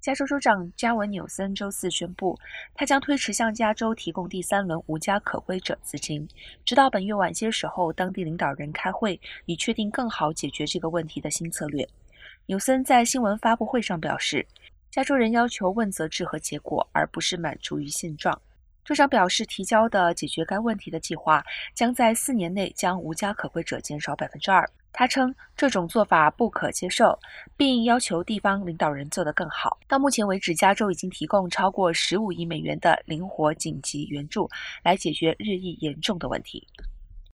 加州州长加文纽森周四宣布，他将推迟向加州提供第三轮无家可归者资金，直到本月晚些时候当地领导人开会，以确定更好解决这个问题的新策略。纽森在新闻发布会上表示，加州人要求问责制和结果，而不是满足于现状。州长表示，提交的解决该问题的计划将在四年内将无家可归者减少百分之二。他称这种做法不可接受，并要求地方领导人做得更好。到目前为止，加州已经提供超过十五亿美元的灵活紧急援助，来解决日益严重的问题。